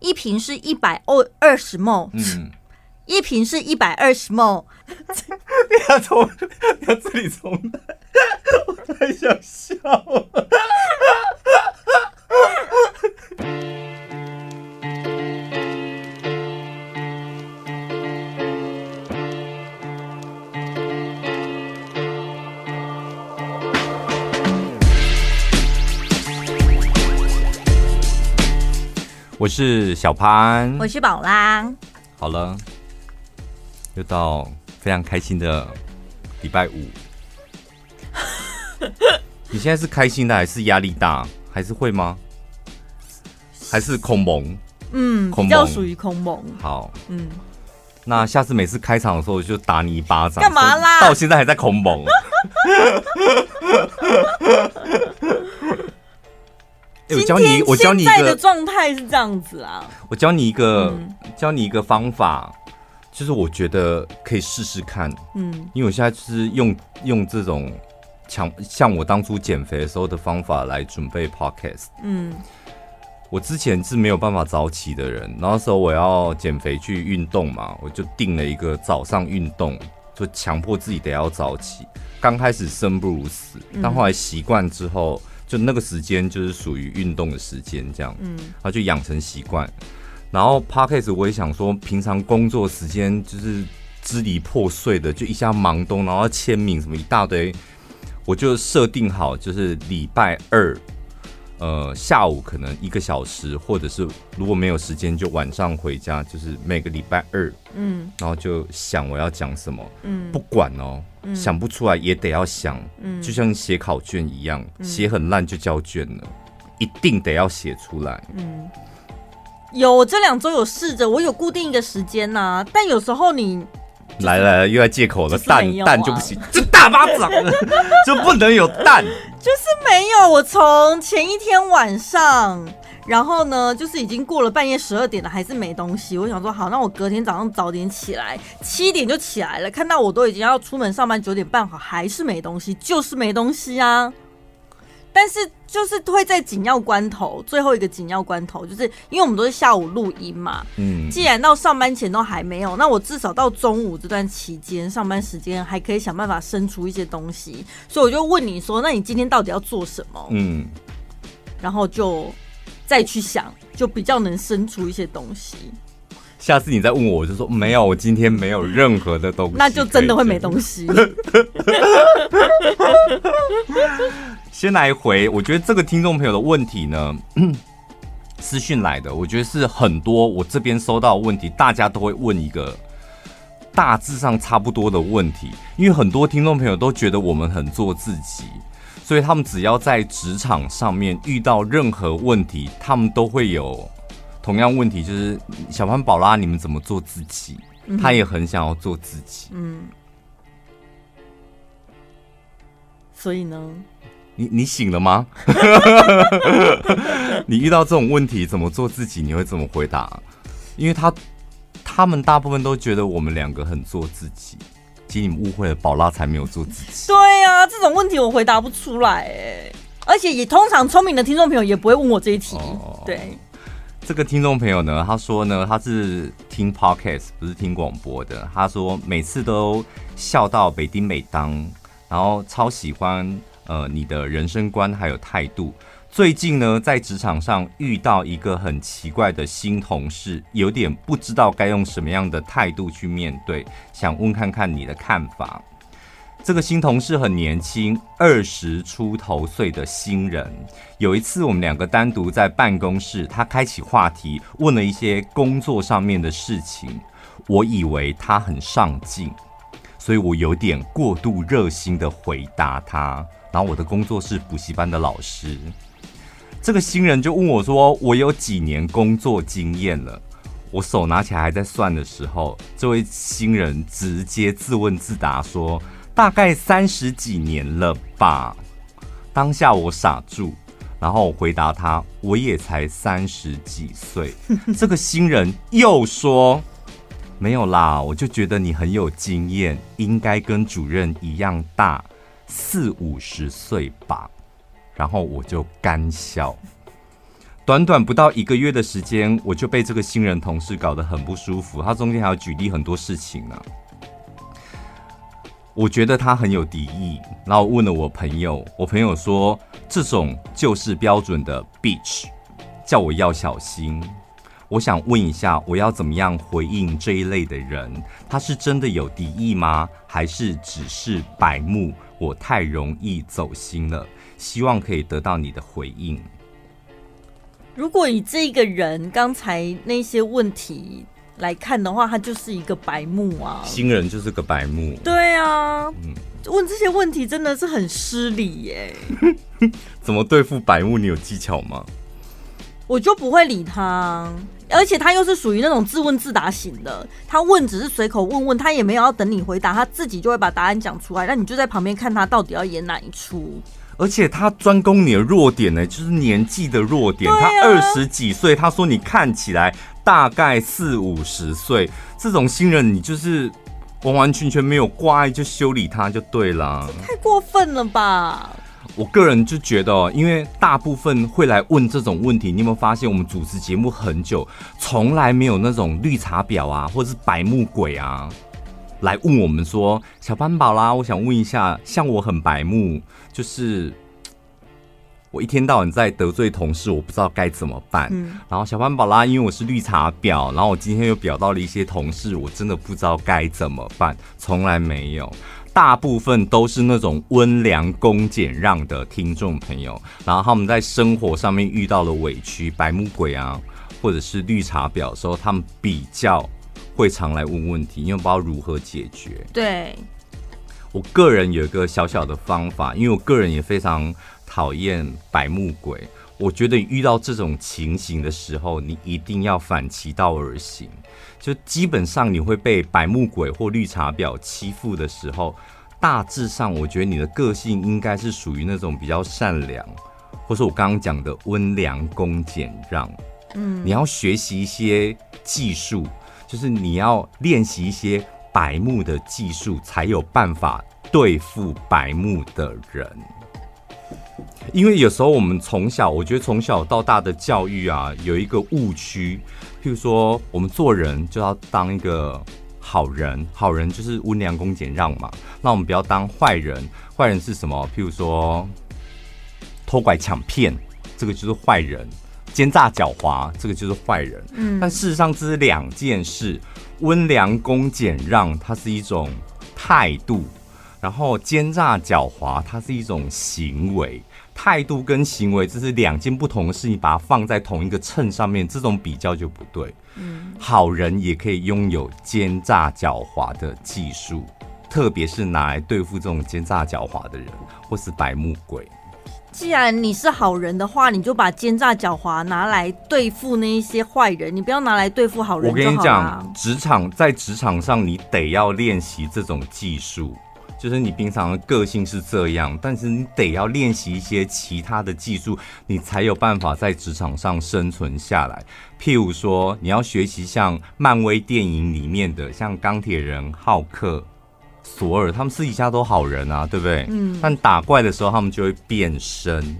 一瓶是一百二二十 ml，一瓶是一百二十 ml。你要从你要这里从，我太想笑了。我是小潘，我是宝拉。好了，又到非常开心的礼拜五。你现在是开心的，还是压力大，还是会吗？还是恐蒙？嗯，比较属于恐蒙。好，嗯，那下次每次开场的时候就打你一巴掌。干嘛啦？到现在还在恐蒙。我教你，我教你一个的状态是这样子啊。我教你一个，教你一个方法，就是我觉得可以试试看。嗯，因为我现在就是用用这种强，像我当初减肥的时候的方法来准备 podcast。嗯，我之前是没有办法早起的人，然后那时候我要减肥去运动嘛，我就定了一个早上运动，就强迫自己得要早起。刚开始生不如死，但后来习惯之后。就那个时间就是属于运动的时间，这样，嗯，然后就养成习惯。然后 Parkes，我也想说，平常工作时间就是支离破碎的，就一下忙东，然后签名什么一大堆，我就设定好，就是礼拜二。呃，下午可能一个小时，或者是如果没有时间，就晚上回家。就是每个礼拜二，嗯，然后就想我要讲什么，嗯，不管哦，嗯、想不出来也得要想，嗯，就像写考卷一样，写、嗯、很烂就交卷了，一定得要写出来。嗯，有，我这两周有试着，我有固定一个时间呐、啊，但有时候你。来来了，又要借口了，蛋蛋就不行，就大巴掌 就不能有蛋，就是没有。我从前一天晚上，然后呢，就是已经过了半夜十二点了，还是没东西。我想说，好，那我隔天早上早点起来，七点就起来了，看到我都已经要出门上班，九点半好，还是没东西，就是没东西啊。但是就是会在紧要关头，最后一个紧要关头，就是因为我们都是下午录音嘛。嗯，既然到上班前都还没有，那我至少到中午这段期间，上班时间还可以想办法生出一些东西。所以我就问你说，那你今天到底要做什么？嗯，然后就再去想，就比较能生出一些东西。下次你再问我，我就说没有，我今天没有任何的东西，那就真的会没东西。先来回，我觉得这个听众朋友的问题呢，私讯来的，我觉得是很多我这边收到的问题，大家都会问一个大致上差不多的问题，因为很多听众朋友都觉得我们很做自己，所以他们只要在职场上面遇到任何问题，他们都会有。同样问题就是小潘宝拉，你们怎么做自己？他也很想要做自己。嗯，所以呢？你你醒了吗？你遇到这种问题怎么做自己？你会怎么回答？因为他他们大部分都觉得我们两个很做自己，其实你们误会了，宝拉才没有做自己。对呀、啊，这种问题我回答不出来哎，而且也通常聪明的听众朋友也不会问我这一题。哦、对。这个听众朋友呢，他说呢，他是听 podcast 不是听广播的。他说每次都笑到北丁美当，然后超喜欢呃你的人生观还有态度。最近呢，在职场上遇到一个很奇怪的新同事，有点不知道该用什么样的态度去面对，想问看看你的看法。这个新同事很年轻，二十出头岁的新人。有一次，我们两个单独在办公室，他开启话题，问了一些工作上面的事情。我以为他很上进，所以我有点过度热心的回答他。然后，我的工作是补习班的老师。这个新人就问我说：“我有几年工作经验了？”我手拿起来还在算的时候，这位新人直接自问自答说。大概三十几年了吧。当下我傻住，然后我回答他：“我也才三十几岁。”这个新人又说：“没有啦，我就觉得你很有经验，应该跟主任一样大，四五十岁吧。”然后我就干笑。短短不到一个月的时间，我就被这个新人同事搞得很不舒服。他中间还要举例很多事情呢、我觉得他很有敌意。然后问了我朋友，我朋友说这种就是标准的 bitch，叫我要小心。我想问一下，我要怎么样回应这一类的人？他是真的有敌意吗？还是只是白目？我太容易走心了，希望可以得到你的回应。如果以这个人刚才那些问题来看的话，他就是一个白目啊。新人就是个白目。对啊，嗯，问这些问题真的是很失礼耶。怎么对付白目？你有技巧吗？我就不会理他，而且他又是属于那种自问自答型的。他问只是随口问问，他也没有要等你回答，他自己就会把答案讲出来。那你就在旁边看他到底要演哪一出。而且他专攻你的弱点呢，就是年纪的弱点。他二十几岁，他说你看起来大概四五十岁，这种新人你就是完完全全没有挂碍就修理他就对了。太过分了吧！我个人就觉得，因为大部分会来问这种问题，你有没有发现，我们主持节目很久，从来没有那种绿茶婊啊，或者是白目鬼啊，来问我们说，小班宝啦，我想问一下，像我很白目，就是我一天到晚在得罪同事，我不知道该怎么办。嗯。然后小班宝啦，因为我是绿茶婊，然后我今天又表到了一些同事，我真的不知道该怎么办，从来没有。大部分都是那种温良恭俭让的听众朋友，然后他们在生活上面遇到了委屈、白目鬼啊，或者是绿茶婊的时候，他们比较会常来问问题，因为不知道如何解决。对，我个人有一个小小的方法，因为我个人也非常讨厌白目鬼。我觉得遇到这种情形的时候，你一定要反其道而行。就基本上你会被白目鬼或绿茶婊欺负的时候，大致上我觉得你的个性应该是属于那种比较善良，或是我刚刚讲的温良恭俭让。嗯，你要学习一些技术，就是你要练习一些白目的技术，才有办法对付白目的人。因为有时候我们从小，我觉得从小到大的教育啊，有一个误区，譬如说我们做人就要当一个好人，好人就是温良恭俭让嘛。那我们不要当坏人，坏人是什么？譬如说偷拐抢骗，这个就是坏人；奸诈狡猾，这个就是坏人。嗯，但事实上这是两件事，温良恭俭让它是一种态度，然后奸诈狡猾它是一种行为。态度跟行为这是两件不同的事情，把它放在同一个秤上面，这种比较就不对。嗯，好人也可以拥有奸诈狡猾的技术，特别是拿来对付这种奸诈狡猾的人，或是白目鬼。既然你是好人的话，你就把奸诈狡猾拿来对付那一些坏人，你不要拿来对付好人。我跟你讲，职场在职场上，你得要练习这种技术。就是你平常的个性是这样，但是你得要练习一些其他的技术，你才有办法在职场上生存下来。譬如说，你要学习像漫威电影里面的，像钢铁人、浩克、索尔，他们私底下都好人啊，对不对？嗯。但打怪的时候，他们就会变身，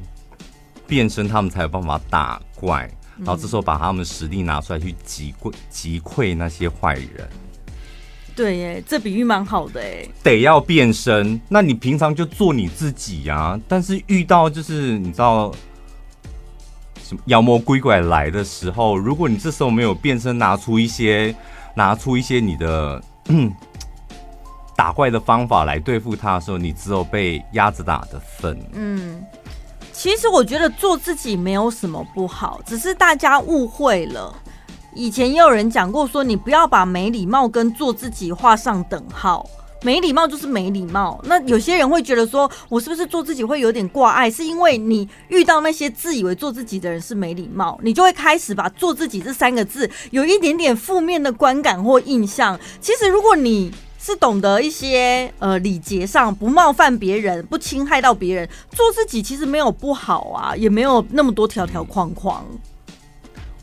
变身他们才有办法打怪，然后这时候把他们实力拿出来去击溃击溃那些坏人。对耶，这比喻蛮好的哎。得要变身，那你平常就做你自己呀、啊。但是遇到就是你知道什么妖魔鬼怪来的时候，如果你这时候没有变身，拿出一些拿出一些你的打怪的方法来对付他的时候，你只有被鸭子打的份。嗯，其实我觉得做自己没有什么不好，只是大家误会了。以前也有人讲过，说你不要把没礼貌跟做自己画上等号。没礼貌就是没礼貌。那有些人会觉得说，我是不是做自己会有点挂碍？是因为你遇到那些自以为做自己的人是没礼貌，你就会开始把做自己这三个字有一点点负面的观感或印象。其实如果你是懂得一些呃礼节上不冒犯别人、不侵害到别人，做自己其实没有不好啊，也没有那么多条条框框。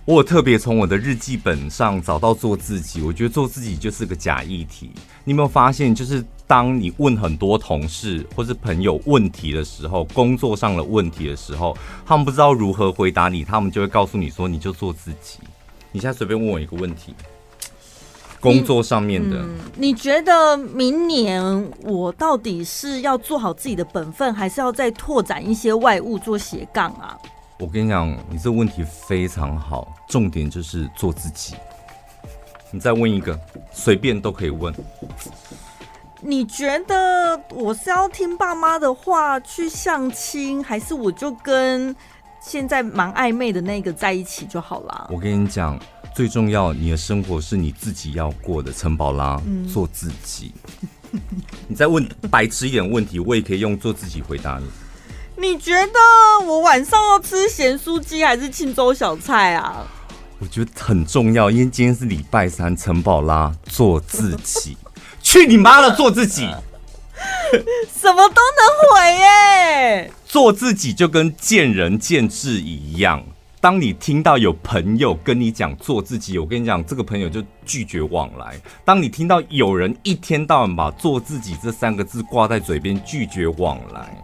我特别从我的日记本上找到做自己，我觉得做自己就是个假议题。你有没有发现，就是当你问很多同事或是朋友问题的时候，工作上的问题的时候，他们不知道如何回答你，他们就会告诉你说：“你就做自己。”你现在随便问我一个问题，工作上面的，你觉得明年我到底是要做好自己的本分，还是要再拓展一些外物做斜杠啊？我跟你讲，你这个问题非常好，重点就是做自己。你再问一个，随便都可以问。你觉得我是要听爸妈的话去相亲，还是我就跟现在蛮暧昧的那个在一起就好了？我跟你讲，最重要，你的生活是你自己要过的，陈宝拉，嗯、做自己。你再问 白痴一点问题，我也可以用做自己回答你。你觉得我晚上要吃咸酥鸡还是庆州小菜啊？我觉得很重要，因为今天是礼拜三，陈宝拉做自己，去你妈的做自己，什么都能回耶！做自己就跟见仁见智一样。当你听到有朋友跟你讲做自己，我跟你讲，这个朋友就拒绝往来。当你听到有人一天到晚把做自己这三个字挂在嘴边，拒绝往来。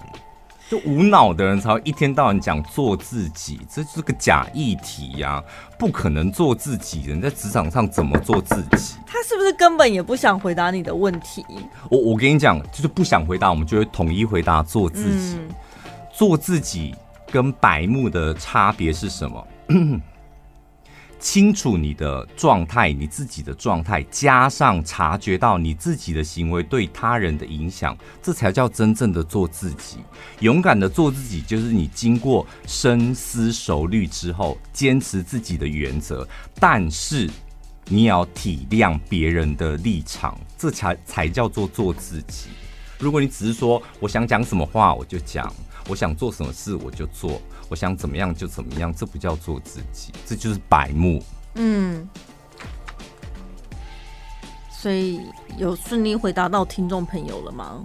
就无脑的人才会一天到晚讲做自己，这是个假议题呀、啊，不可能做自己。人在职场上怎么做自己？他是不是根本也不想回答你的问题？我我跟你讲，就是不想回答，我们就会统一回答做自己。嗯、做自己跟白目的差别是什么？清楚你的状态，你自己的状态，加上察觉到你自己的行为对他人的影响，这才叫真正的做自己。勇敢的做自己，就是你经过深思熟虑之后，坚持自己的原则，但是你也要体谅别人的立场，这才才叫做做自己。如果你只是说我想讲什么话我就讲，我想做什么事我就做。我想怎么样就怎么样，这不叫做自己，这就是白目。嗯，所以有顺利回答到听众朋友了吗？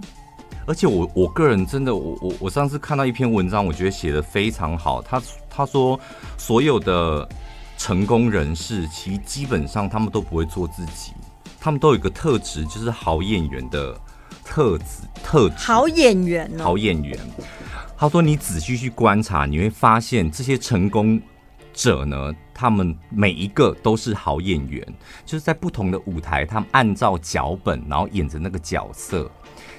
而且我我个人真的，我我我上次看到一篇文章，我觉得写得非常好。他他说，所有的成功人士，其实基本上他们都不会做自己，他们都有一个特质，就是好演员的特质特质。好演员哦，好演员。他说：“你仔细去观察，你会发现这些成功者呢，他们每一个都是好演员，就是在不同的舞台，他们按照脚本，然后演着那个角色。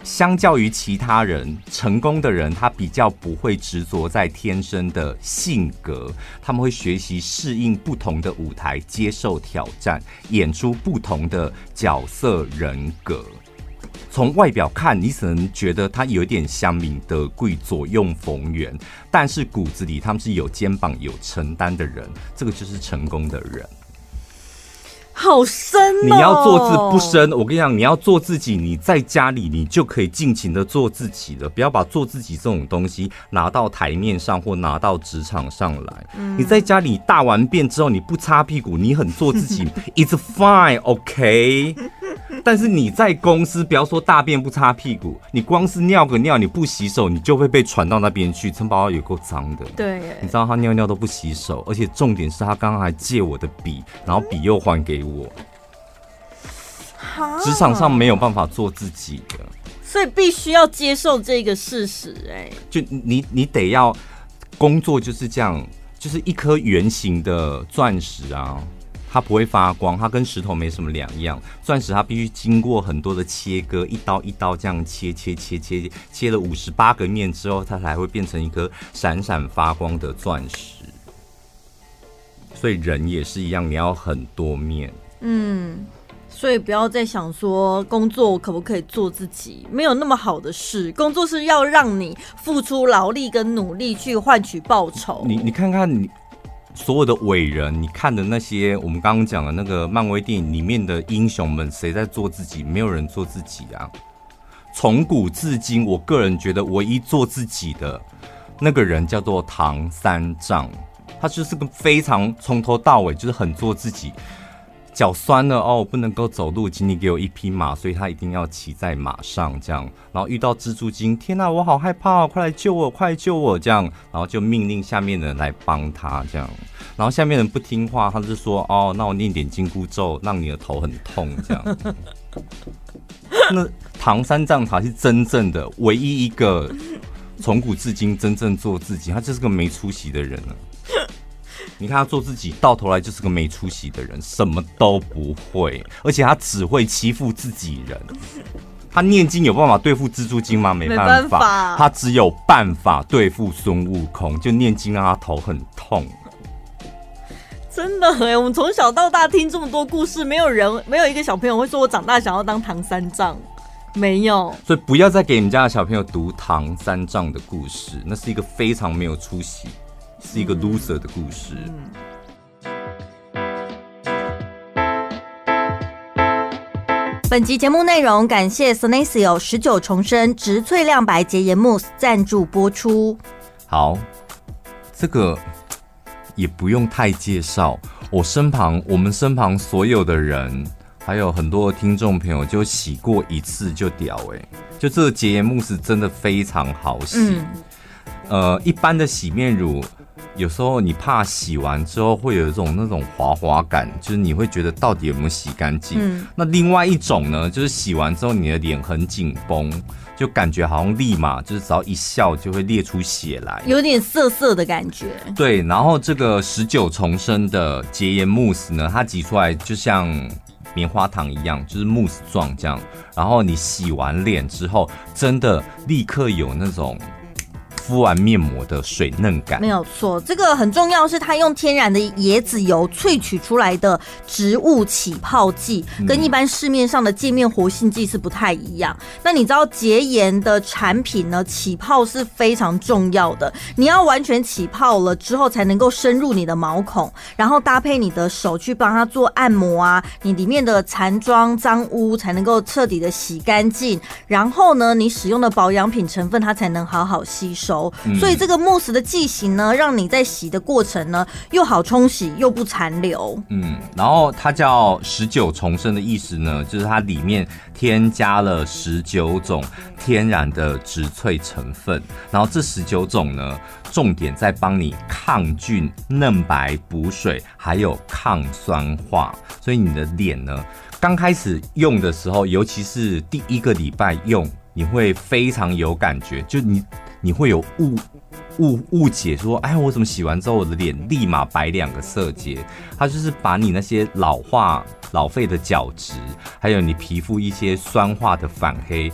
相较于其他人，成功的人他比较不会执着在天生的性格，他们会学习适应不同的舞台，接受挑战，演出不同的角色人格。”从外表看，你可能觉得他有点乡民的贵，左右逢源，但是骨子里他们是有肩膀、有承担的人，这个就是成功的人。好深哦！你要做自不深，我跟你讲，你要做自己，你在家里你就可以尽情的做自己了，不要把做自己这种东西拿到台面上或拿到职场上来。嗯、你在家里大完便之后，你不擦屁股，你很做自己，It's fine，OK。但是你在公司，不要说大便不擦屁股，你光是尿个尿，你不洗手，你就会被传到那边去。陈宝宝有够脏的，对，你知道他尿尿都不洗手，而且重点是他刚刚还借我的笔，然后笔又还给我。职场上没有办法做自己的，所以必须要接受这个事实。哎，就你你得要工作就是这样，就是一颗圆形的钻石啊。它不会发光，它跟石头没什么两样。钻石它必须经过很多的切割，一刀一刀这样切切切切，切了五十八个面之后，它才会变成一颗闪闪发光的钻石。所以人也是一样，你要很多面。嗯，所以不要再想说工作可不可以做自己，没有那么好的事。工作是要让你付出劳力跟努力去换取报酬。你你看看你。所有的伟人，你看的那些我们刚刚讲的那个漫威电影里面的英雄们，谁在做自己？没有人做自己啊！从古至今，我个人觉得唯一做自己的那个人叫做唐三藏，他就是个非常从头到尾就是很做自己。脚酸了哦，不能够走路，请你给我一匹马，所以他一定要骑在马上这样。然后遇到蜘蛛精，天哪，我好害怕哦，快来救我，快来救我这样。然后就命令下面的人来帮他这样。然后下面人不听话，他就说哦，那我念点紧箍咒，让你的头很痛这样。那唐三藏他是真正的唯一一个从古至今真正做自己，他就是个没出息的人了。你看他做自己，到头来就是个没出息的人，什么都不会，而且他只会欺负自己人。他念经有办法对付蜘蛛精吗？没办法，他只有办法对付孙悟空，就念经让他头很痛。真的哎，我们从小到大听这么多故事，没有人，没有一个小朋友会说我长大想要当唐三藏，没有。所以不要再给你们家的小朋友读唐三藏的故事，那是一个非常没有出息。是一个 loser 的故事。本集节目内容感谢 Senecio 十九重生植萃亮白洁颜慕斯赞助播出。好，这个也不用太介绍。我身旁，我们身旁所有的人，还有很多听众朋友，就洗过一次就屌哎、欸，就这个洁颜慕斯真的非常好洗。嗯、呃，一般的洗面乳。有时候你怕洗完之后会有一种那种滑滑感，就是你会觉得到底有没有洗干净。嗯。那另外一种呢，就是洗完之后你的脸很紧绷，就感觉好像立马就是只要一笑就会裂出血来，有点涩涩的感觉。对，然后这个十九重生的洁颜慕斯呢，它挤出来就像棉花糖一样，就是慕斯状这样。然后你洗完脸之后，真的立刻有那种。敷完面膜的水嫩感，没有错。这个很重要，是它用天然的椰子油萃取出来的植物起泡剂，跟一般市面上的界面活性剂是不太一样。那你知道洁颜的产品呢？起泡是非常重要的，你要完全起泡了之后，才能够深入你的毛孔，然后搭配你的手去帮它做按摩啊，你里面的残妆脏污才能够彻底的洗干净。然后呢，你使用的保养品成分它才能好好吸收。所以这个慕斯的剂型呢，让你在洗的过程呢，又好冲洗又不残留。嗯，然后它叫十九重生的意思呢，就是它里面添加了十九种天然的植萃成分，然后这十九种呢，重点在帮你抗菌、嫩白、补水，还有抗酸化。所以你的脸呢，刚开始用的时候，尤其是第一个礼拜用，你会非常有感觉，就你。你会有误误误解说，哎，我怎么洗完之后我的脸立马白两个色阶？它就是把你那些老化老废的角质，还有你皮肤一些酸化的反黑，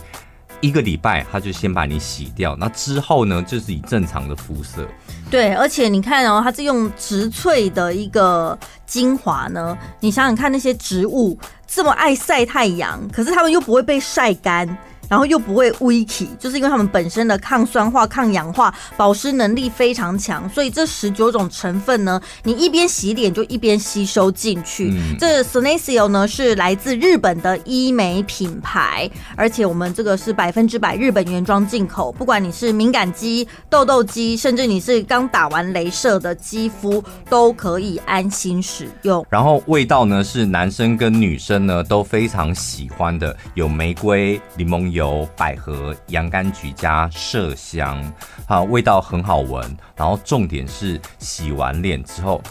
一个礼拜它就先把你洗掉。那之后呢，就是以正常的肤色。对，而且你看哦，它是用植萃的一个精华呢。你想想看，那些植物这么爱晒太阳，可是它们又不会被晒干。然后又不会微起，就是因为它们本身的抗酸化、抗氧化、保湿能力非常强，所以这十九种成分呢，你一边洗脸就一边吸收进去。嗯、这 Senecio 呢是来自日本的医美品牌，而且我们这个是百分之百日本原装进口，不管你是敏感肌、痘痘肌，甚至你是刚打完镭射的肌肤，都可以安心使用。然后味道呢是男生跟女生呢都非常喜欢的，有玫瑰、柠檬油。有百合、洋甘菊加麝香，啊，味道很好闻。然后重点是洗完脸之后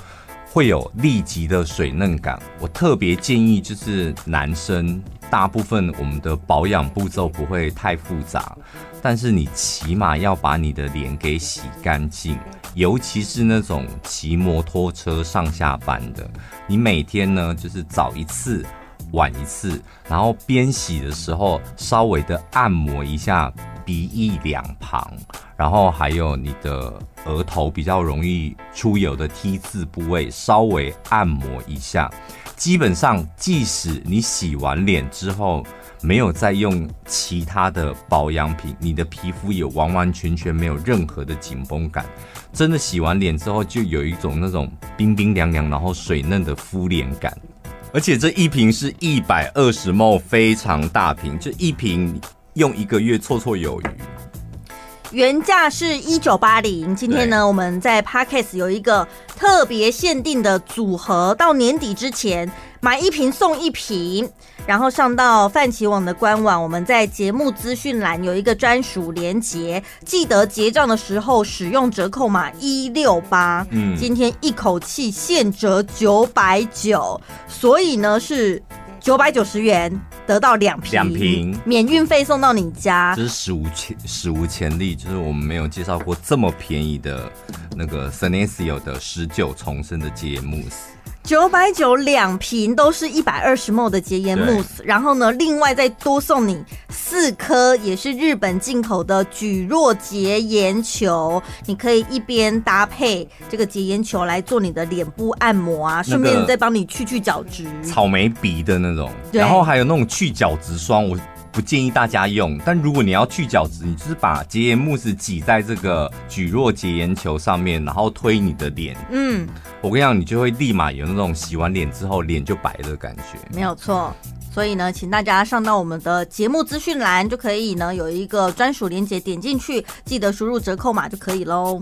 会有立即的水嫩感。我特别建议，就是男生，大部分我们的保养步骤不会太复杂，但是你起码要把你的脸给洗干净，尤其是那种骑摩托车上下班的，你每天呢就是早一次。晚一次，然后边洗的时候稍微的按摩一下鼻翼两旁，然后还有你的额头比较容易出油的 T 字部位，稍微按摩一下。基本上，即使你洗完脸之后没有再用其他的保养品，你的皮肤也完完全全没有任何的紧绷感。真的洗完脸之后，就有一种那种冰冰凉凉，然后水嫩的敷脸感。而且这一瓶是一百二十 ml，非常大瓶，这一瓶用一个月绰绰有余。原价是一九八零，今天呢，我们在 Parkes 有一个特别限定的组合，到年底之前买一瓶送一瓶，然后上到泛奇网的官网，我们在节目资讯栏有一个专属连结，记得结账的时候使用折扣码一六八，嗯，今天一口气现折九百九，所以呢是。九百九十元得到两瓶，两瓶免运费送到你家，这是史无前史无前例，就是我们没有介绍过这么便宜的那个 Senesio 的十九重生的洁颜慕斯。九百九两瓶都是一百二十 ml 的洁颜慕斯，然后呢，另外再多送你四颗也是日本进口的蒟蒻洁颜球，你可以一边搭配这个洁颜球来做你的脸部按摩啊，顺便再帮你去去角质，草莓鼻的那种，然后还有那种去角质霜，我。不建议大家用，但如果你要去角质，你就是把洁颜慕斯挤在这个蒟蒻洁颜球上面，然后推你的脸。嗯，我跟你讲，你就会立马有那种洗完脸之后脸就白的感觉。没有错，所以呢，请大家上到我们的节目资讯栏就可以呢，有一个专属链接，点进去记得输入折扣码就可以喽。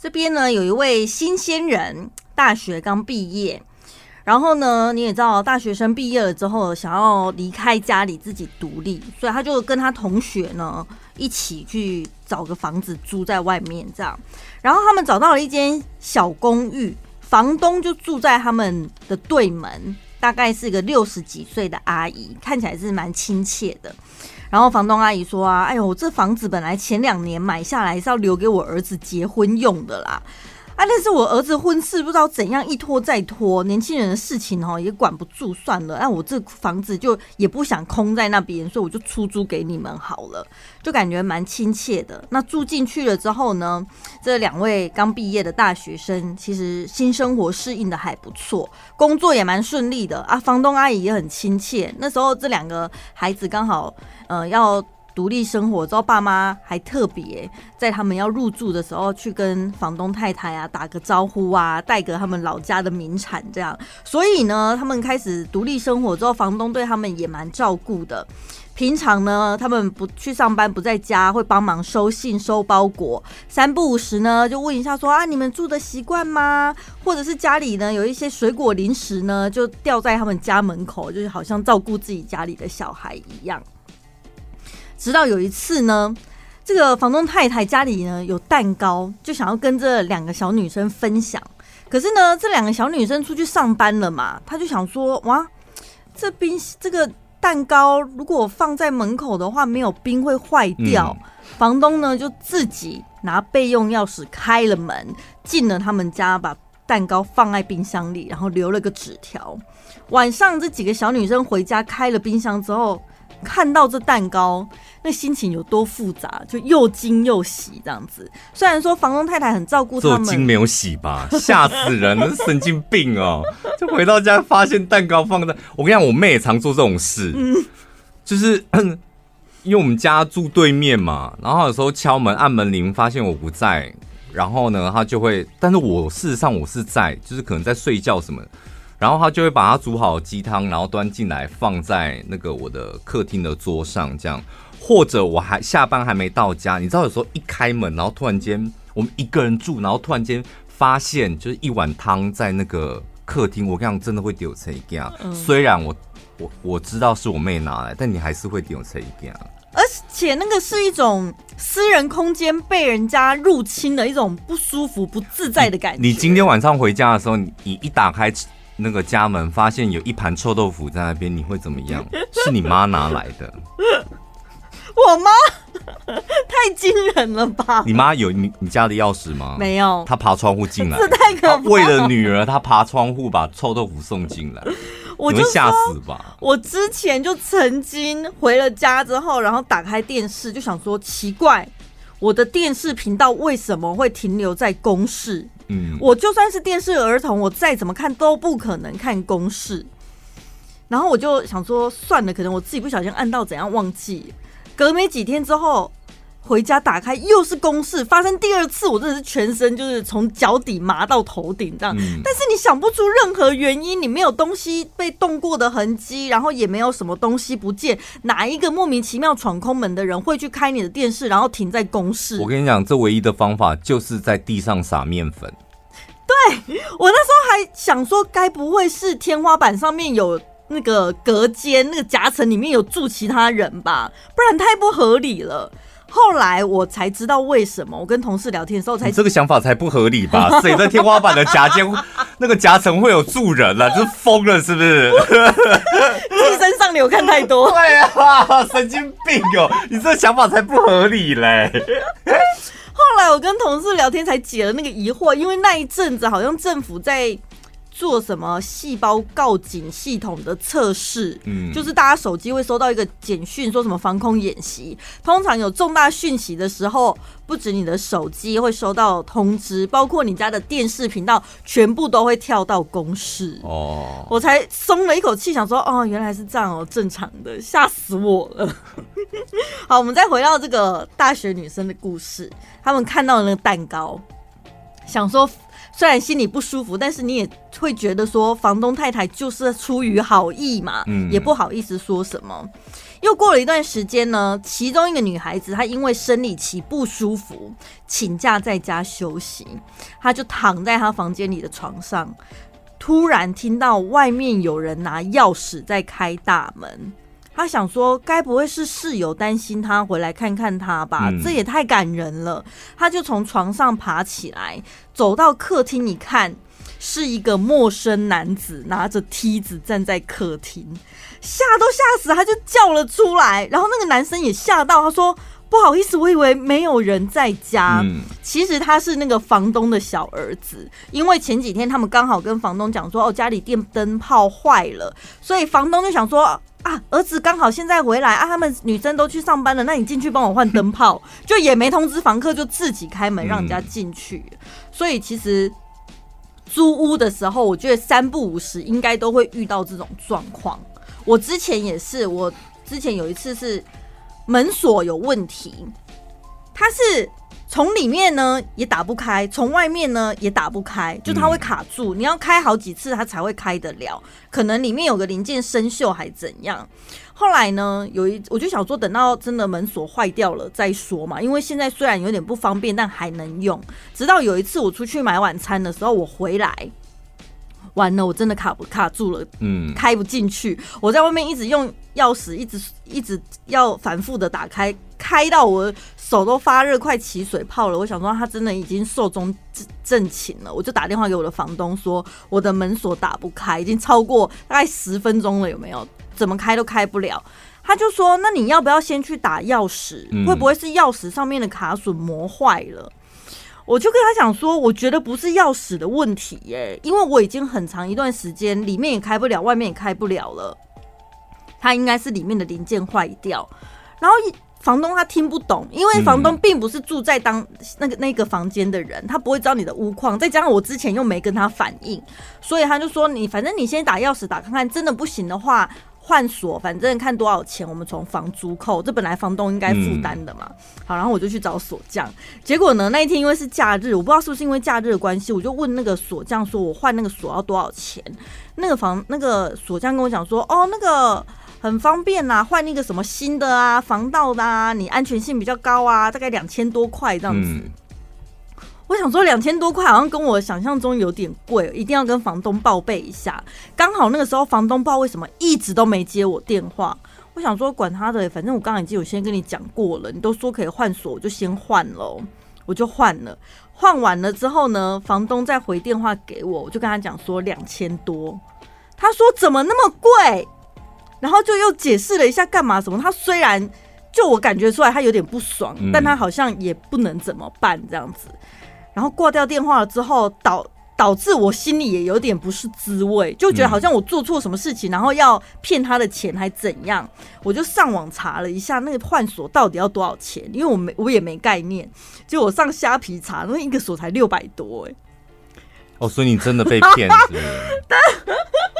这边呢，有一位新鲜人，大学刚毕业。然后呢，你也知道，大学生毕业了之后，想要离开家里自己独立，所以他就跟他同学呢一起去找个房子租在外面，这样。然后他们找到了一间小公寓，房东就住在他们的对门，大概是一个六十几岁的阿姨，看起来是蛮亲切的。然后房东阿姨说啊，哎呦，这房子本来前两年买下来是要留给我儿子结婚用的啦。啊！但是我儿子婚事不知道怎样一拖再拖，年轻人的事情哦也管不住，算了。那我这房子就也不想空在那边，所以我就出租给你们好了，就感觉蛮亲切的。那住进去了之后呢，这两位刚毕业的大学生其实新生活适应的还不错，工作也蛮顺利的啊。房东阿姨也很亲切。那时候这两个孩子刚好呃要。独立生活之后，爸妈还特别在他们要入住的时候去跟房东太太啊打个招呼啊，带个他们老家的名产这样。所以呢，他们开始独立生活之后，房东对他们也蛮照顾的。平常呢，他们不去上班，不在家，会帮忙收信、收包裹，三不五时呢就问一下说啊，你们住的习惯吗？或者是家里呢有一些水果零食呢，就掉在他们家门口，就是好像照顾自己家里的小孩一样。直到有一次呢，这个房东太太家里呢有蛋糕，就想要跟这两个小女生分享。可是呢，这两个小女生出去上班了嘛，她就想说：哇，这冰这个蛋糕如果放在门口的话，没有冰会坏掉。嗯。房东呢就自己拿备用钥匙开了门，进了他们家，把蛋糕放在冰箱里，然后留了个纸条。晚上这几个小女生回家开了冰箱之后，看到这蛋糕，那心情有多复杂，就又惊又喜这样子。虽然说房东太太很照顾他们，惊没有喜吧，吓死人了，神经病哦！就回到家发现蛋糕放在，我跟你讲，我妹也常做这种事，嗯，就是 因为我们家住对面嘛，然后有时候敲门按门铃，发现我不在，然后呢，她就会，但是我事实上我是在，就是可能在睡觉什么。然后他就会把他煮好鸡汤，然后端进来放在那个我的客厅的桌上，这样。或者我还下班还没到家，你知道有时候一开门，然后突然间我们一个人住，然后突然间发现就是一碗汤在那个客厅，我跟你讲真的会丢成一样。虽然我我我知道是我妹拿来，但你还是会丢成一样。而且那个是一种私人空间被人家入侵的一种不舒服、不自在的感觉。你，你今天晚上回家的时候，你一打开。那个家门发现有一盘臭豆腐在那边，你会怎么样？是你妈拿来的？我妈太惊人了吧？你妈有你你家的钥匙吗？没有，她爬窗户进来，这太可怕了。为了女儿，她爬窗户把臭豆腐送进来，我就吓死吧！我之前就曾经回了家之后，然后打开电视，就想说奇怪，我的电视频道为什么会停留在公视？我就算是电视儿童，我再怎么看都不可能看公式。然后我就想说，算了，可能我自己不小心按到怎样忘记。隔没几天之后，回家打开又是公式，发生第二次，我真的是全身就是从脚底麻到头顶这样。嗯、但是你想不出任何原因，你没有东西被动过的痕迹，然后也没有什么东西不见，哪一个莫名其妙闯空门的人会去开你的电视，然后停在公事？我跟你讲，这唯一的方法就是在地上撒面粉。对，我那时候还想说，该不会是天花板上面有那个隔间，那个夹层里面有住其他人吧？不然太不合理了。后来我才知道为什么。我跟同事聊天的时候才，这个想法才不合理吧？谁在天花板的夹间那个夹层会有住人了？这是疯了是不是？寄生上流看太多。对啊，神经病哦！你这个想法才不合理嘞。后来我跟同事聊天才解了那个疑惑，因为那一阵子好像政府在。做什么细胞告警系统的测试？嗯，就是大家手机会收到一个简讯，说什么防空演习。通常有重大讯息的时候，不止你的手机会收到通知，包括你家的电视频道，全部都会跳到公示。哦，我才松了一口气，想说，哦，原来是这样哦，正常的，吓死我了。好，我们再回到这个大学女生的故事，他们看到了那个蛋糕，想说。虽然心里不舒服，但是你也会觉得说房东太太就是出于好意嘛，嗯，也不好意思说什么。又过了一段时间呢，其中一个女孩子她因为生理期不舒服，请假在家休息，她就躺在她房间里的床上，突然听到外面有人拿钥匙在开大门。他想说，该不会是室友担心他回来看看他吧？嗯、这也太感人了。他就从床上爬起来，走到客厅一看，是一个陌生男子拿着梯子站在客厅，吓都吓死，他就叫了出来。然后那个男生也吓到，他说。不好意思，我以为没有人在家。嗯，其实他是那个房东的小儿子，因为前几天他们刚好跟房东讲说，哦，家里电灯泡坏了，所以房东就想说，啊，儿子刚好现在回来啊，他们女生都去上班了，那你进去帮我换灯泡，就也没通知房客，就自己开门让人家进去。所以其实租屋的时候，我觉得三不五时应该都会遇到这种状况。我之前也是，我之前有一次是。门锁有问题，它是从里面呢也打不开，从外面呢也打不开，就它会卡住。你要开好几次它才会开得了，可能里面有个零件生锈还怎样。后来呢，有一我就想说，等到真的门锁坏掉了再说嘛，因为现在虽然有点不方便，但还能用。直到有一次我出去买晚餐的时候，我回来。完了，我真的卡不卡住了，嗯，开不进去。我在外面一直用钥匙，一直一直要反复的打开，开到我手都发热，快起水泡了。我想说他真的已经寿终正寝了，我就打电话给我的房东说，我的门锁打不开，已经超过大概十分钟了，有没有？怎么开都开不了。他就说，那你要不要先去打钥匙？会不会是钥匙上面的卡榫磨坏了？我就跟他讲说，我觉得不是钥匙的问题耶，因为我已经很长一段时间里面也开不了，外面也开不了了。他应该是里面的零件坏掉。然后房东他听不懂，因为房东并不是住在当那个那个房间的人，他不会知道你的屋况。再加上我之前又没跟他反映，所以他就说你反正你先打钥匙打看看，真的不行的话。换锁，反正看多少钱，我们从房租扣。这本来房东应该负担的嘛。好，然后我就去找锁匠。结果呢，那一天因为是假日，我不知道是不是因为假日的关系，我就问那个锁匠说：“我换那个锁要多少钱？”那个房那个锁匠跟我讲说：“哦，那个很方便呐，换那个什么新的啊，防盗的啊，你安全性比较高啊，大概两千多块这样子。嗯”我想说两千多块好像跟我想象中有点贵，一定要跟房东报备一下。刚好那个时候房东不知道为什么一直都没接我电话。我想说管他的，反正我刚刚已经有先跟你讲过了，你都说可以换锁，我就先换了。我就换了，换完了之后呢，房东再回电话给我，我就跟他讲说两千多。他说怎么那么贵？然后就又解释了一下干嘛什么。他虽然就我感觉出来他有点不爽，但他好像也不能怎么办这样子。然后挂掉电话了之后，导导致我心里也有点不是滋味，就觉得好像我做错什么事情，然后要骗他的钱还怎样？我就上网查了一下那个换锁到底要多少钱，因为我没我也没概念，就我上虾皮查，那一个锁才六百多哎。哦，所以你真的被骗了？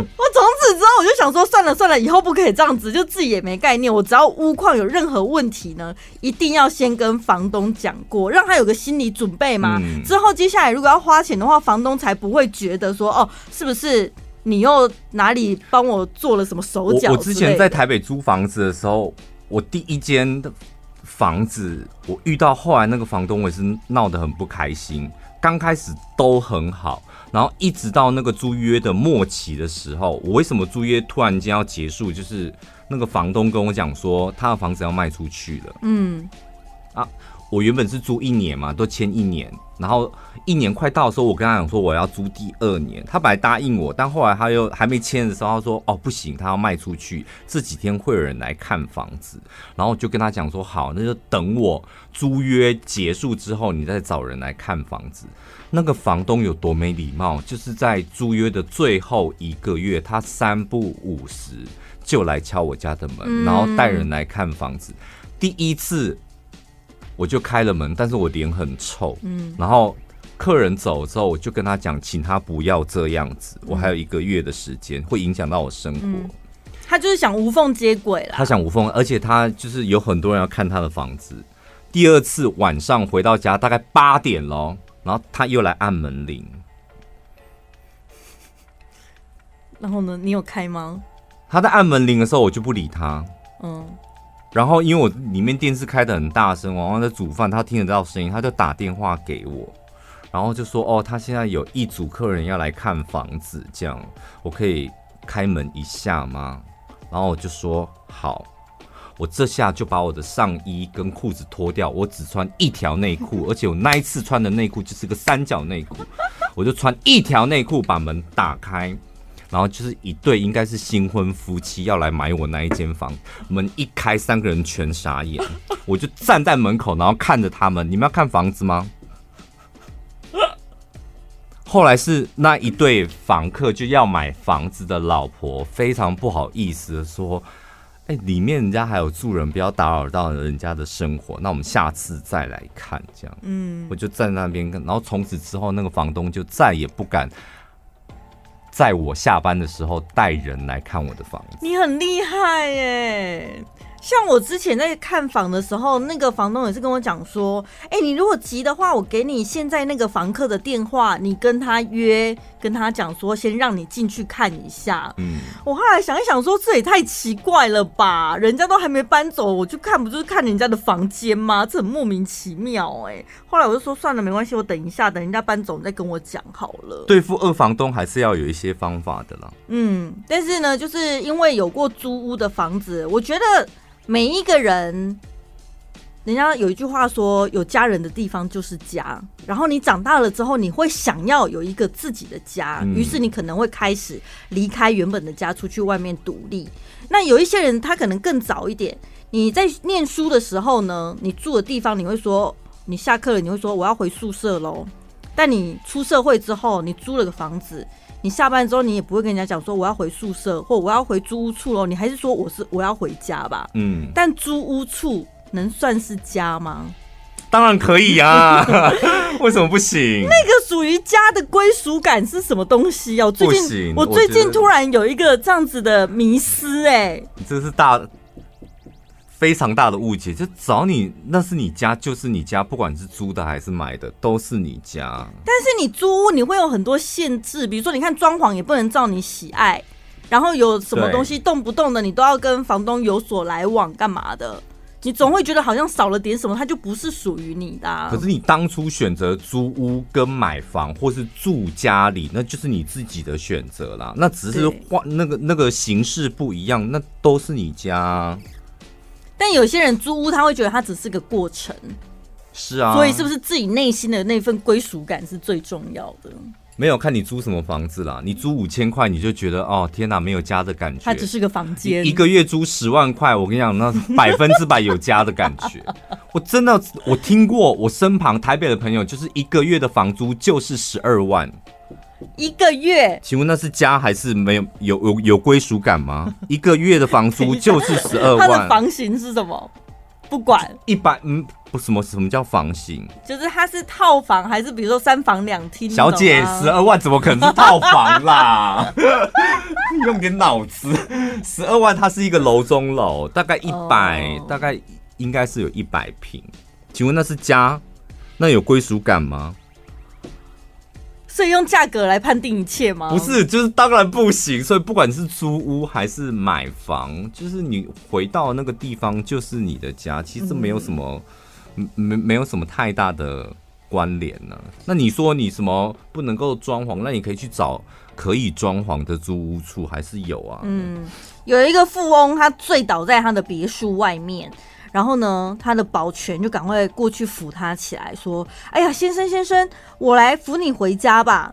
我从此此之后，我就想说，算了算了，以后不可以这样子，就自己也没概念。我只要屋况有任何问题呢，一定要先跟房东讲过，让他有个心理准备嘛。嗯、之后接下来如果要花钱的话，房东才不会觉得说，哦，是不是你又哪里帮我做了什么手脚？我之前在台北租房子的时候，我第一间的房子，我遇到后来那个房东，我也是闹得很不开心。刚开始都很好。然后一直到那个租约的末期的时候，我为什么租约突然间要结束？就是那个房东跟我讲说，他的房子要卖出去了。嗯，啊，我原本是租一年嘛，都签一年。然后一年快到的时候，我跟他讲说我要租第二年，他本来答应我，但后来他又还没签的时候，他说哦不行，他要卖出去，这几天会有人来看房子。然后就跟他讲说好，那就等我租约结束之后，你再找人来看房子。那个房东有多没礼貌，就是在租约的最后一个月，他三不五时就来敲我家的门，然后带人来看房子。第一次。我就开了门，但是我脸很臭。嗯，然后客人走之后，我就跟他讲，请他不要这样子。我还有一个月的时间，会影响到我生活。嗯，他就是想无缝接轨了。他想无缝，而且他就是有很多人要看他的房子。第二次晚上回到家，大概八点咯，然后他又来按门铃。然后呢，你有开吗？他在按门铃的时候，我就不理他。嗯。然后，因为我里面电视开得很大声，然后在煮饭，他听得到声音，他就打电话给我，然后就说：“哦，他现在有一组客人要来看房子，这样我可以开门一下吗？”然后我就说：“好。”我这下就把我的上衣跟裤子脱掉，我只穿一条内裤，而且我那一次穿的内裤就是个三角内裤，我就穿一条内裤把门打开。然后就是一对应该是新婚夫妻要来买我那一间房，门一开，三个人全傻眼，我就站在门口，然后看着他们，你们要看房子吗？后来是那一对房客就要买房子的老婆非常不好意思的说：“哎，里面人家还有住人，不要打扰到人家的生活，那我们下次再来看。”这样，嗯，我就站在那边看，然后从此之后，那个房东就再也不敢。在我下班的时候带人来看我的房子，你很厉害耶！像我之前在看房的时候，那个房东也是跟我讲说：“哎、欸，你如果急的话，我给你现在那个房客的电话，你跟他约，跟他讲说，先让你进去看一下。”嗯，我后来想一想说，这也太奇怪了吧？人家都还没搬走，我就看不就是看人家的房间吗？这很莫名其妙哎。后来我就说算了，没关系，我等一下，等人家搬走你再跟我讲好了。对付二房东还是要有一些方法的啦。嗯，但是呢，就是因为有过租屋的房子，我觉得。每一个人，人家有一句话说：“有家人的地方就是家。”然后你长大了之后，你会想要有一个自己的家，于是你可能会开始离开原本的家，出去外面独立。那有一些人，他可能更早一点。你在念书的时候呢，你住的地方，你会说，你下课了，你会说我要回宿舍喽。但你出社会之后，你租了个房子。你下班之后，你也不会跟人家讲说我要回宿舍或我要回租屋处喽，你还是说我是我要回家吧？嗯，但租屋处能算是家吗？当然可以啊，为什么不行？那个属于家的归属感是什么东西啊？最近我最近突然有一个这样子的迷失，哎，这是大。非常大的误解，就找你，那是你家，就是你家，不管是租的还是买的，都是你家。但是你租屋，你会有很多限制，比如说，你看装潢也不能照你喜爱，然后有什么东西动不动的，你都要跟房东有所来往，干嘛的？你总会觉得好像少了点什么，它就不是属于你的啊。可是你当初选择租屋跟买房，或是住家里，那就是你自己的选择啦。那只是换那个那个形式不一样，那都是你家。但有些人租屋，他会觉得他只是个过程，是啊，所以是不是自己内心的那份归属感是最重要的？没有看你租什么房子啦，你租五千块，你就觉得哦天哪，没有家的感觉。它只是个房间，一个月租十万块，我跟你讲，那百分之百有家的感觉。我真的，我听过，我身旁台北的朋友，就是一个月的房租就是十二万。一个月，请问那是家还是没有有有有归属感吗？一个月的房租就是十二万，它的房型是什么？不管一百，嗯，不什么什么叫房型？就是它是套房还是比如说三房两厅？小姐，十二万怎么可能是套房啦？用点脑子。十二万，它是一个楼中楼，大概一百、oh.，大概应该是有一百平。请问那是家？那有归属感吗？所以用价格来判定一切吗？不是，就是当然不行。所以不管是租屋还是买房，就是你回到那个地方就是你的家，其实没有什么，没、嗯、没有什么太大的关联呢、啊。那你说你什么不能够装潢？那你可以去找可以装潢的租屋处，还是有啊。嗯，有一个富翁，他醉倒在他的别墅外面。然后呢，他的保全就赶快过去扶他起来，说：“哎呀，先生先生，我来扶你回家吧。”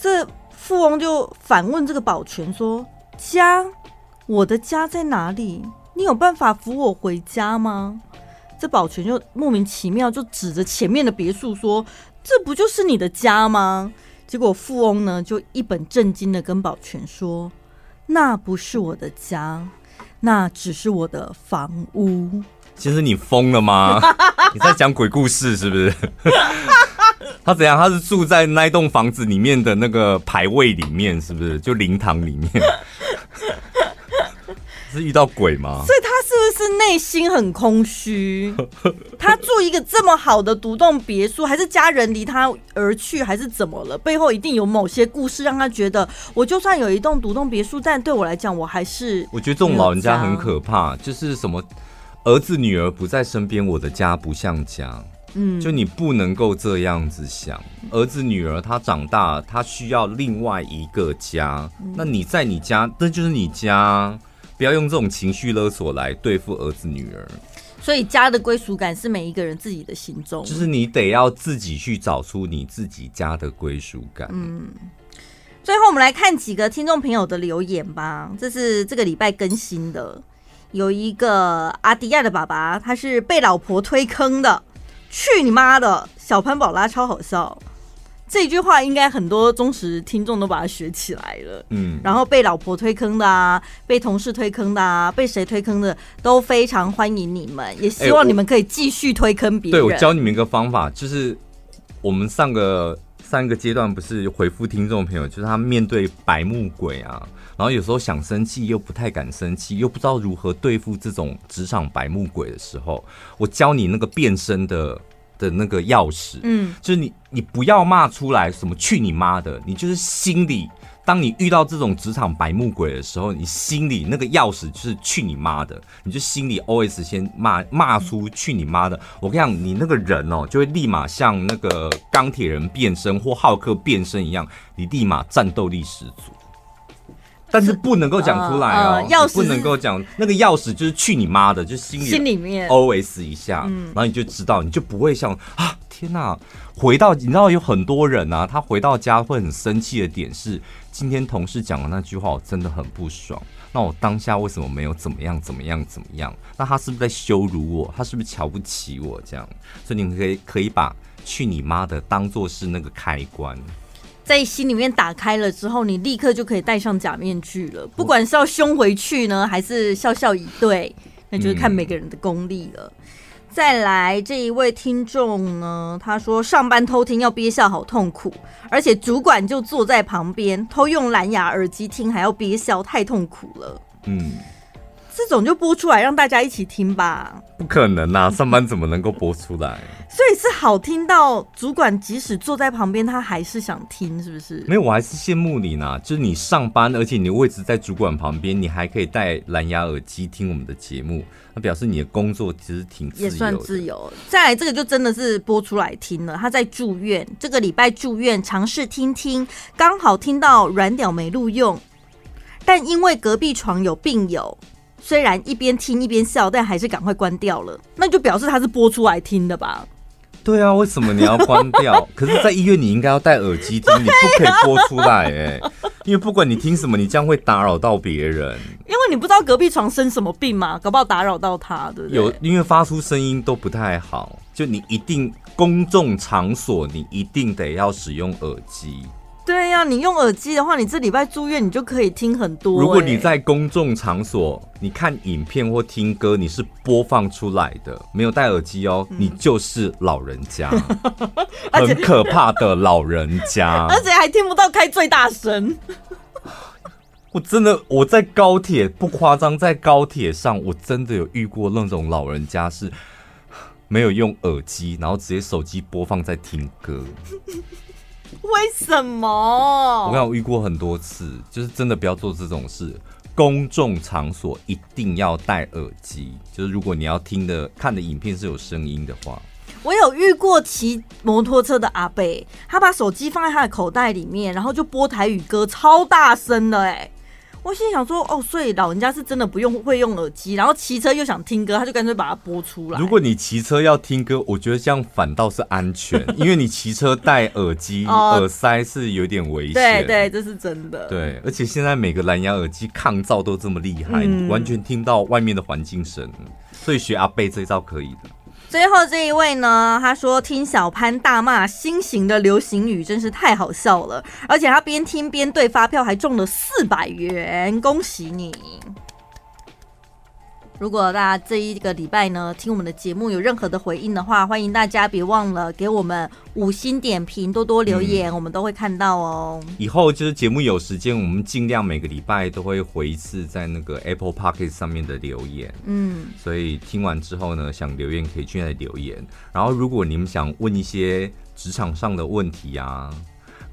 这富翁就反问这个保全说：“家，我的家在哪里？你有办法扶我回家吗？”这保全就莫名其妙就指着前面的别墅说：“这不就是你的家吗？”结果富翁呢就一本正经的跟保全说：“那不是我的家，那只是我的房屋。”其实你疯了吗？你在讲鬼故事是不是？他怎样？他是住在那栋房子里面的那个牌位里面，是不是？就灵堂里面，是遇到鬼吗？所以他是不是内心很空虚？他住一个这么好的独栋别墅，还是家人离他而去，还是怎么了？背后一定有某些故事，让他觉得我就算有一栋独栋别墅，但对我来讲，我还是……我觉得这种老人家很可怕，就是什么。儿子女儿不在身边，我的家不像家。嗯，就你不能够这样子想。儿子女儿他长大，他需要另外一个家。那你在你家，那就是你家。不要用这种情绪勒索来对付儿子女儿。所以家的归属感是每一个人自己的心中，就是你得要自己去找出你自己家的归属感。嗯，最后我们来看几个听众朋友的留言吧。这是这个礼拜更新的。有一个阿迪亚的爸爸，他是被老婆推坑的，去你妈的！小潘宝拉超好笑，这句话应该很多忠实听众都把它学起来了。嗯，然后被老婆推坑的啊，被同事推坑的啊，被谁推坑的，都非常欢迎你们，也希望你们可以继续推坑别人。对，我教你们一个方法，就是我们上个三个阶段不是回复听众朋友，就是他面对白目鬼啊。然后有时候想生气又不太敢生气，又不知道如何对付这种职场白目鬼的时候，我教你那个变身的的那个钥匙，嗯，就是你你不要骂出来什么去你妈的，你就是心里，当你遇到这种职场白目鬼的时候，你心里那个钥匙就是去你妈的，你就心里 always 先骂骂出去你妈的。我跟你讲，你那个人哦，就会立马像那个钢铁人变身或浩克变身一样，你立马战斗力十足。但是不能够讲出来哦，钥匙不能够讲，那个钥匙就是去你妈的，就心里心里面 OS 一下，然后你就知道，你就不会像啊，天哪！回到你知道有很多人啊，他回到家会很生气的点是，今天同事讲的那句话我真的很不爽，那我当下为什么没有怎么样怎么样怎么样？那他是不是在羞辱我？他是不是瞧不起我？这样，所以你们可以可以把去你妈的当做是那个开关。在心里面打开了之后，你立刻就可以戴上假面具了。不管是要凶回去呢，还是笑笑以对，那就是看每个人的功力了。嗯、再来这一位听众呢，他说上班偷听要憋笑好痛苦，而且主管就坐在旁边偷用蓝牙耳机听还要憋笑，太痛苦了。嗯。这种就播出来让大家一起听吧。不可能啊，上班怎么能够播出来？所以是好听到主管即使坐在旁边，他还是想听，是不是？没有，我还是羡慕你呢。就是你上班，而且你的位置在主管旁边，你还可以戴蓝牙耳机听我们的节目，那表示你的工作其实挺。也算自由。再来，这个就真的是播出来听了。他在住院，这个礼拜住院，尝试听听，刚好听到软屌没录用，但因为隔壁床有病友。虽然一边听一边笑，但还是赶快关掉了。那就表示他是播出来听的吧？对啊，为什么你要关掉？可是，在医院你应该要戴耳机听，你不可以播出来哎，因为不管你听什么，你将会打扰到别人。因为你不知道隔壁床生什么病嘛，搞不好打扰到他，对不对？有，因为发出声音都不太好，就你一定公众场所，你一定得要使用耳机。对呀、啊，你用耳机的话，你这礼拜住院，你就可以听很多、欸。如果你在公众场所，你看影片或听歌，你是播放出来的，没有戴耳机哦，嗯、你就是老人家，很可怕的老人家，而且还听不到开最大声。我真的我在高铁不夸张，在高铁上我真的有遇过那种老人家是没有用耳机，然后直接手机播放在听歌。为什么？我刚我遇过很多次，就是真的不要做这种事。公众场所一定要戴耳机，就是如果你要听的看的影片是有声音的话。我有遇过骑摩托车的阿贝，他把手机放在他的口袋里面，然后就播台语歌，超大声的哎。我心想说，哦，所以老人家是真的不用会用耳机，然后骑车又想听歌，他就干脆把它播出来。如果你骑车要听歌，我觉得这样反倒是安全，因为你骑车戴耳机、耳塞是有点危险。对对，这是真的。对，而且现在每个蓝牙耳机抗噪都这么厉害，嗯、你完全听到外面的环境声，所以学阿贝这一招可以的。最后这一位呢，他说听小潘大骂新型的流行语真是太好笑了，而且他边听边对发票，还中了四百元，恭喜你！如果大家这一个礼拜呢，听我们的节目有任何的回应的话，欢迎大家别忘了给我们五星点评，多多留言，嗯、我们都会看到哦。以后就是节目有时间，我们尽量每个礼拜都会回一次在那个 Apple Podcast 上面的留言。嗯，所以听完之后呢，想留言可以去那里留言。然后如果你们想问一些职场上的问题啊，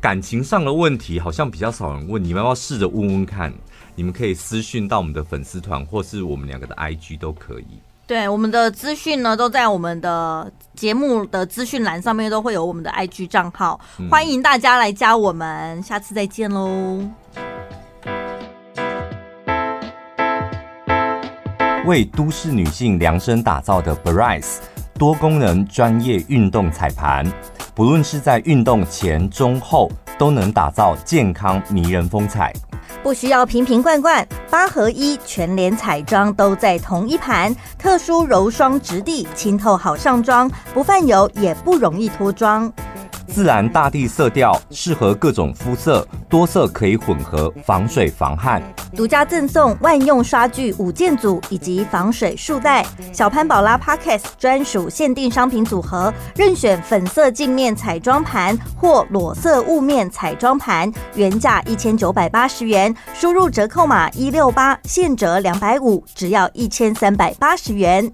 感情上的问题，好像比较少人问，你们要不要试着问问看？你们可以私讯到我们的粉丝团，或是我们两个的 IG 都可以。对，我们的资讯呢都在我们的节目的资讯栏上面，都会有我们的 IG 账号，嗯、欢迎大家来加我们。下次再见喽！为都市女性量身打造的 Barise 多功能专业运动彩盘，不论是在运动前、中、后，都能打造健康迷人风采。不需要瓶瓶罐罐，八合一全脸彩妆都在同一盘，特殊柔霜质地，清透好上妆，不泛油也不容易脱妆。自然大地色调，适合各种肤色，多色可以混合，防水防汗。独家赠送万用刷具五件组以及防水束带。小潘宝拉 Podcast 专属限定商品组合，任选粉色镜面彩妆盘或裸色雾面彩妆盘，原价一千九百八十元，输入折扣码一六八，现折两百五，只要一千三百八十元。